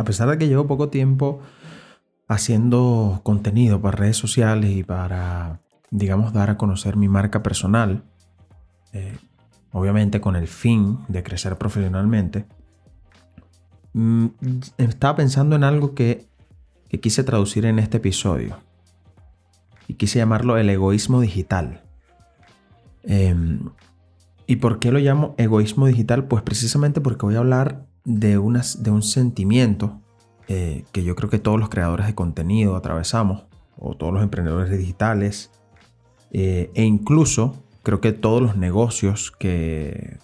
a pesar de que llevo poco tiempo haciendo contenido para redes sociales y para, digamos, dar a conocer mi marca personal, eh, obviamente con el fin de crecer profesionalmente, mm, estaba pensando en algo que, quise traducir en este episodio y quise llamarlo el egoísmo digital. Em, ¿Y por qué lo llamo egoísmo digital? Pues precisamente porque voy a hablar de, un sentimiento eh, que yo creo que todos los creadores de contenido atravesamos, o todos los emprendedores digitales, eh, e incluso creo que todos los negocios que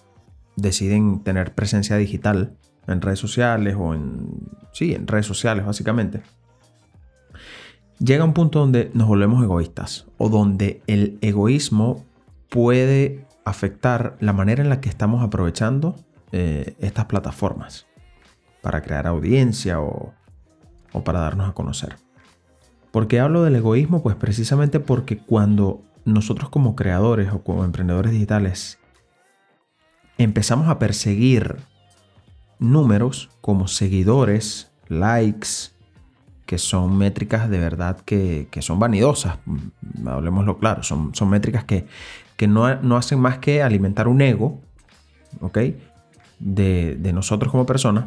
deciden tener presencia digital en redes sociales o en, sí, en redes sociales básicamente, llega un punto donde nos volvemos egoístas o donde el egoísmo puede afectar la manera en la que estamos aprovechando eh, estas plataformas para crear audiencia o, o para darnos a conocer. ¿Por qué hablo del egoísmo? Pues precisamente porque cuando nosotros como creadores o como emprendedores digitales empezamos a perseguir números como seguidores, likes, que son métricas de verdad que, son vanidosas, mm, hablemoslo claro, son, son métricas que, no, hacen más que alimentar un ego, ¿ok? De, nosotros como personas.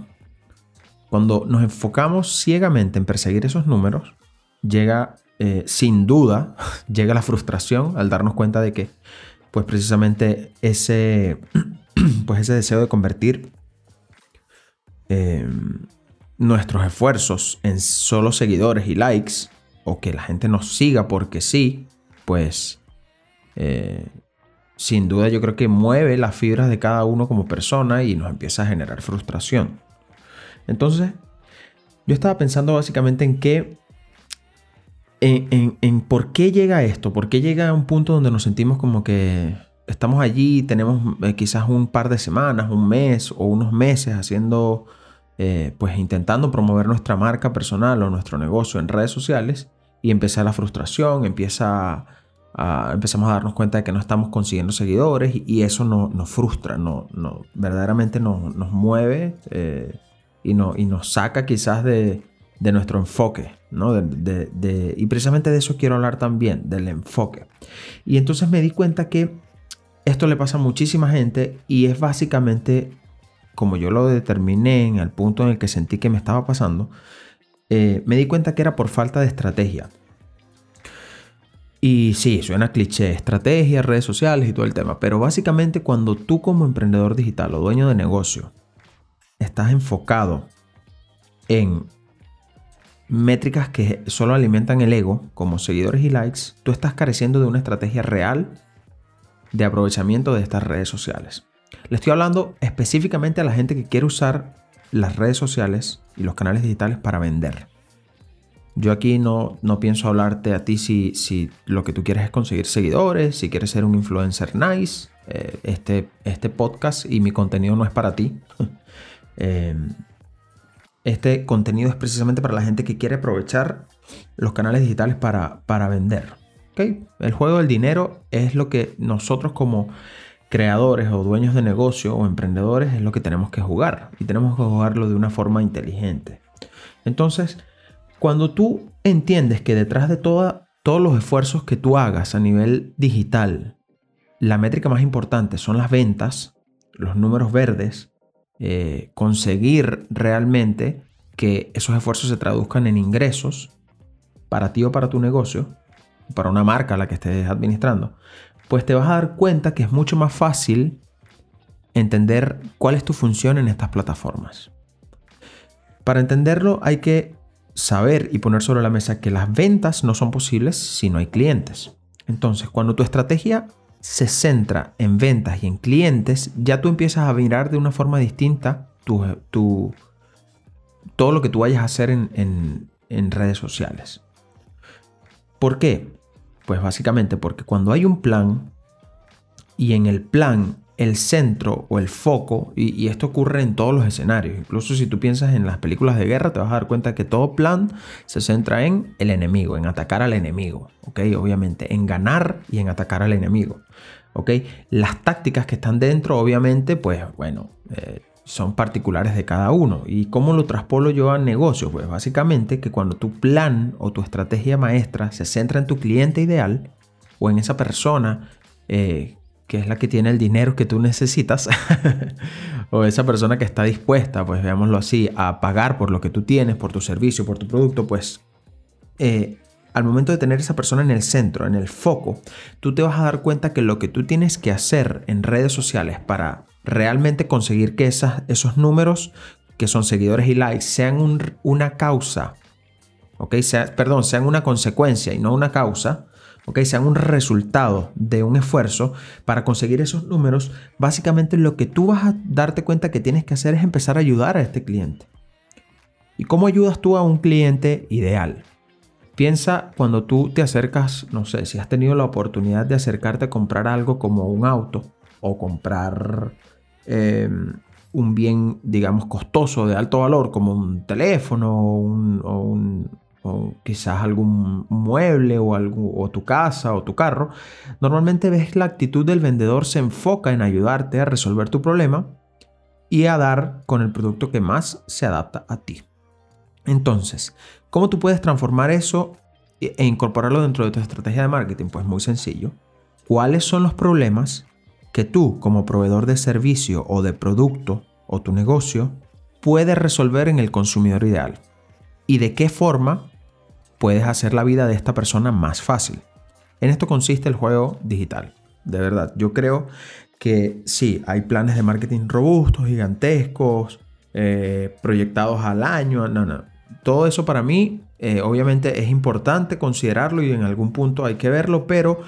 Cuando nos enfocamos ciegamente en perseguir esos números, llega eh, sin duda, llega la frustración al darnos cuenta de que, pues precisamente ese, pues ese deseo de convertir em, nuestros esfuerzos en solo seguidores y likes, o que la gente nos siga porque sí, pues eh, sin duda yo creo que mueve las fibras de cada uno como persona y nos empieza a generar frustración. Entonces, yo estaba pensando básicamente en qué, en, en, por qué llega esto, por qué llega a un punto donde nos sentimos como que estamos allí, tenemos eh, quizás un par de semanas, un mes o unos meses haciendo eh, pues intentando promover nuestra marca personal o nuestro negocio en redes sociales y empieza la frustración, empieza a, empezamos a darnos cuenta de que no estamos consiguiendo seguidores y, eso nos frustra, no, no, verdaderamente nos, mueve eh, y, no, y nos saca quizás de, nuestro enfoque, ¿no? y precisamente de eso quiero hablar también, del enfoque. Y entonces me di cuenta que esto le pasa a muchísima gente y es básicamente como yo lo determiné en el punto en el que sentí que me estaba pasando, eh, me di cuenta que era por falta de estrategia. Y sí, suena cliché, estrategia, redes sociales y todo el tema, pero básicamente cuando tú como emprendedor digital o dueño de negocio estás enfocado en métricas que solo alimentan el ego, como seguidores y likes, tú estás careciendo de una estrategia real de aprovechamiento de estas redes sociales. Le estoy hablando específicamente a la gente que quiere usar las redes sociales y los canales digitales para vender. Yo aquí no, no pienso hablarte a ti si, si, lo que tú quieres es conseguir seguidores, si quieres ser un influencer nice. Eh, este, este podcast y mi contenido no es para ti. Eh, este contenido es precisamente para la gente que quiere aprovechar los canales digitales para, para vender. El juego del dinero es lo que nosotros como creadores o dueños de negocio o emprendedores es lo que tenemos que jugar y tenemos que jugarlo de una forma inteligente. Entonces, cuando tú entiendes que detrás de todos los esfuerzos que tú hagas a nivel digital, la métrica más importante son las ventas, los números verdes, eh, conseguir realmente que esos esfuerzos se traduzcan en ingresos para ti o para tu negocio, para una marca a la que estés administrando, pues te vas a dar cuenta que es mucho más fácil entender cuál es tu función en estas plataformas. Para entenderlo hay que saber y poner sobre la mesa que las ventas no son posibles si no hay clientes. Entonces, cuando tu estrategia se centra en ventas y en clientes, ya tú empiezas a mirar de una forma distinta tu, todo lo que tú vayas a hacer en, en redes sociales. ¿Por qué? Pues básicamente porque cuando hay un plan y en el plan el centro o el foco, y, esto ocurre en todos los escenarios, incluso si tú piensas en las películas de guerra, te vas a dar cuenta que todo plan se centra en el enemigo, en atacar al enemigo, ¿ok? Obviamente, en ganar y en atacar al enemigo, ¿ok? Las tácticas que están dentro, obviamente, pues bueno, eh, son particulares de cada uno. ¿Y cómo lo traspolo yo a negocio? Pues básicamente que cuando tu plan o tu estrategia maestra se centra en tu cliente ideal o en esa persona eh, que es la que tiene el dinero que tú necesitas, o esa persona que está dispuesta, pues veámoslo así, a pagar por lo que tú tienes, por tu servicio, por tu producto, pues eh, al momento de tener esa persona en el centro, en el foco, tú te vas a dar cuenta que lo que tú tienes que hacer en redes sociales para realmente conseguir que esos números que son seguidores y likes sean una causa, ¿ok? Perdón, sean una consecuencia y no una causa, ¿ok? Sean un resultado de un esfuerzo para conseguir esos números, básicamente lo que tú vas a darte cuenta que tienes que hacer es empezar a ayudar a este cliente. ¿Y cómo ayudas tú a un cliente ideal? Piensa cuando tú te acercas, no sé, si has tenido la oportunidad de acercarte a comprar algo como un auto o comprar em, un bien, digamos, costoso de alto valor, como un teléfono o un, quizás algún mueble o, algo, o tu casa o tu carro, normalmente ves la actitud del vendedor se enfoca en ayudarte a resolver tu problema y a dar con el producto que más se adapta a ti. Entonces, ¿cómo tú puedes transformar eso e incorporarlo dentro de tu estrategia de marketing? Pues muy sencillo. ¿Cuáles son los problemas que tú como proveedor de servicio o de producto o tu negocio puedes resolver en el consumidor ideal? ¿Y de qué forma puedes hacer la vida de esta persona más fácil. En esto consiste el juego digital. De verdad, yo creo que sí, hay planes de marketing robustos, gigantescos, eh, proyectados al año. No. Todo eso para mí, eh, obviamente, es importante considerarlo y en algún punto hay que verlo, pero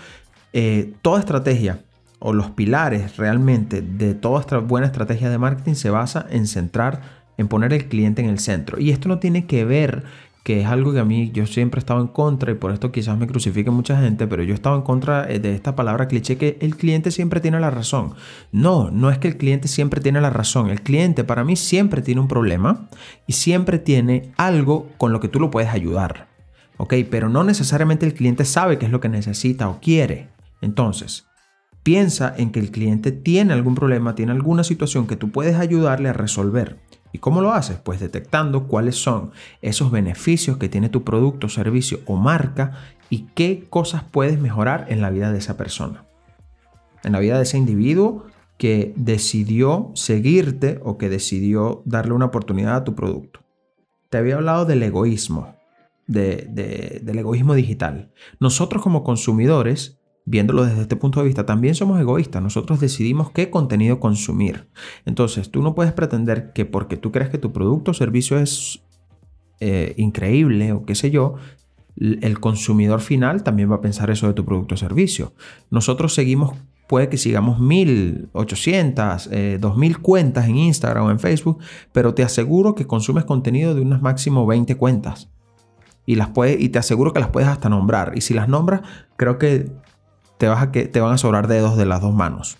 eh, toda estrategia o los pilares realmente de toda esta buena estrategia de marketing se basa en centrar, en poner el cliente en el centro. Y esto no tiene que ver que es algo que a mí yo siempre he estado en contra y por esto quizás me crucifique mucha gente, pero yo he estado en contra eh, de esta palabra cliché que el cliente siempre tiene la razón. No, no es que el cliente siempre tiene la razón. El cliente para mí siempre tiene un problema y siempre tiene algo con lo que tú lo puedes ayudar. ¿Ok? Pero no necesariamente el cliente sabe qué es lo que necesita o quiere. Entonces, piensa en que el cliente tiene algún problema, tiene alguna situación que tú puedes ayudarle a resolver. ¿Y cómo lo haces? Pues detectando cuáles son esos beneficios que tiene tu producto, servicio o marca y qué cosas puedes mejorar en la vida de esa persona. En la vida de ese individuo que decidió seguirte o que decidió darle una oportunidad a tu producto. Te había hablado del egoísmo, del egoísmo digital. Nosotros como consumidores viéndolo desde este punto de vista, también somos egoístas. Nosotros decidimos qué contenido consumir. Entonces, tú no puedes pretender que porque tú crees que tu producto o servicio es eh, increíble o qué sé yo, el consumidor final también va a pensar eso de tu producto o servicio. Nosotros seguimos, puede que sigamos 1800, eh, 2000 cuentas en Instagram o en Facebook, pero te aseguro que consumes contenido de unas máximo 20 cuentas. Y, las puede, y te aseguro que las puedes hasta nombrar. Y si las nombras, creo que te, a van a sobrar dedos de las dos manos.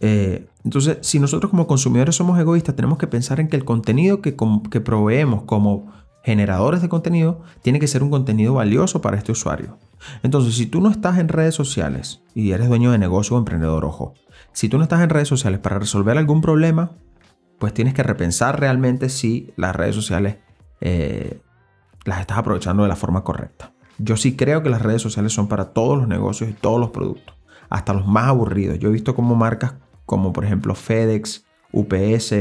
Eh, entonces, si nosotros como consumidores somos egoístas, tenemos que pensar en que el contenido que, que proveemos como generadores de contenido tiene que ser un contenido valioso para este usuario. Entonces, si tú no estás en redes sociales y eres dueño de negocio o emprendedor, ojo, si tú no estás en redes sociales para resolver algún problema, pues tienes que repensar realmente si las redes sociales eh, las estás aprovechando de la forma correcta. Yo sí creo que las redes sociales son para todos los negocios y todos los productos, hasta los más aburridos. Yo he visto como marcas como por ejemplo FedEx, UPS,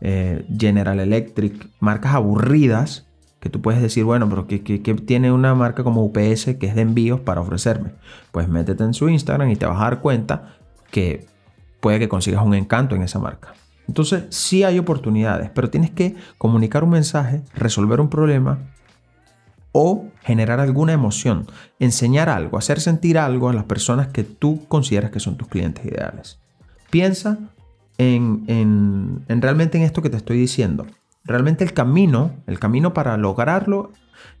eh, General Electric, marcas aburridas que tú puedes decir, bueno, pero ¿qué, tiene una marca como UPS que es de envíos para ofrecerme? Pues métete en su Instagram y te vas a dar cuenta que puede que consigas un encanto en esa marca. Entonces sí hay oportunidades, pero tienes que comunicar un mensaje, resolver un problema o generar alguna emoción, enseñar algo, hacer sentir algo a las personas que tú consideras que son tus clientes ideales. Piensa en, realmente en esto que te estoy diciendo. Realmente el camino, el camino para lograrlo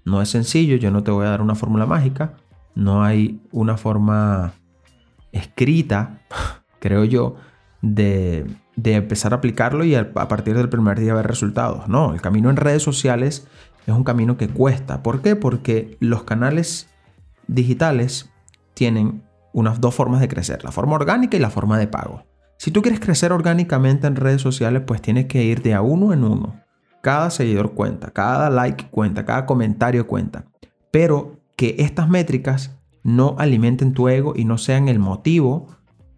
no es sencillo, yo no te voy a dar una fórmula mágica, no hay una forma escrita, creo yo, de, de empezar a aplicarlo y a partir del primer día ver resultados. No, el camino en redes sociales es un camino que cuesta. ¿Por qué? Porque los canales digitales tienen unas dos formas de crecer, la forma orgánica y la forma de pago. Si tú quieres crecer orgánicamente en redes sociales, pues tienes que ir de a uno en uno. Cada seguidor cuenta, cada like cuenta, cada comentario cuenta. Pero que estas métricas no alimenten tu ego y no sean el motivo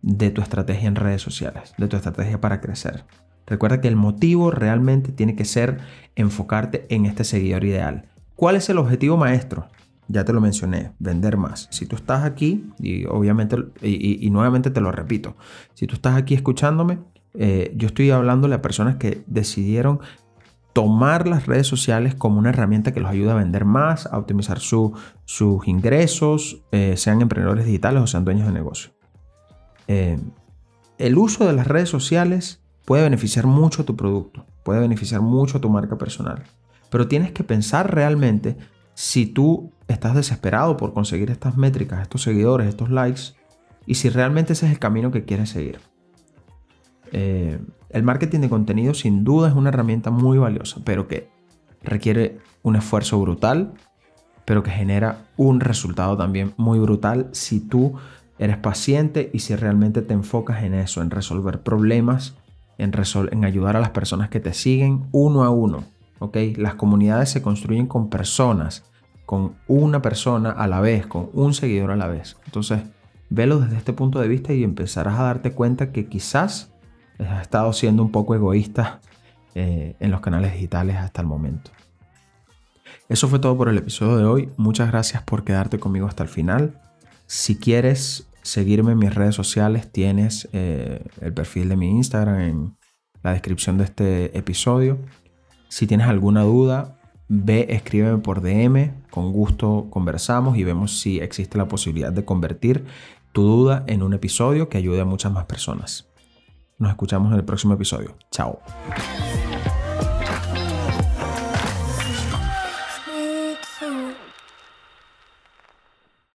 de tu estrategia en redes sociales, de tu estrategia para crecer. Recuerda que el motivo realmente tiene que ser enfocarte en este seguidor ideal. ¿Cuál es el objetivo maestro? Ya te lo mencioné, vender más. Si tú estás aquí, y obviamente, y, nuevamente te lo repito, si tú estás aquí escuchándome, eh, yo estoy hablándole a personas que decidieron tomar las redes sociales como una herramienta que los ayuda a vender más, a optimizar sus ingresos, eh, sean emprendedores digitales o sean dueños de negocio. Eh, el uso de las redes sociales puede beneficiar mucho a tu producto, puede beneficiar mucho a tu marca personal, pero tienes que pensar realmente si tú estás desesperado por conseguir estas métricas, estos seguidores, estos likes, y si realmente ese es el camino que quieres seguir. Eh, el marketing de contenido sin duda es una herramienta muy valiosa, pero que requiere un esfuerzo brutal, pero que genera un resultado también muy brutal si tú eres paciente y si realmente te enfocas en eso, en resolver problemas, en, ayudar a las personas que te siguen uno a uno. ¿okay? Las comunidades se construyen con personas, con una persona a la vez, con un seguidor a la vez. Entonces, velo desde este punto de vista y empezarás a darte cuenta que quizás has estado siendo un poco egoísta eh, en los canales digitales hasta el momento. Eso fue todo por el episodio de hoy. Muchas gracias por quedarte conmigo hasta el final. Si quieres seguirme en mis redes sociales, tienes eh, el perfil de mi Instagram en la descripción de este episodio. Si tienes alguna duda, ve, escríbeme por DM. Con gusto conversamos y vemos si existe la posibilidad de convertir tu duda en un episodio que ayude a muchas más personas. Nos escuchamos en el próximo episodio. Chao.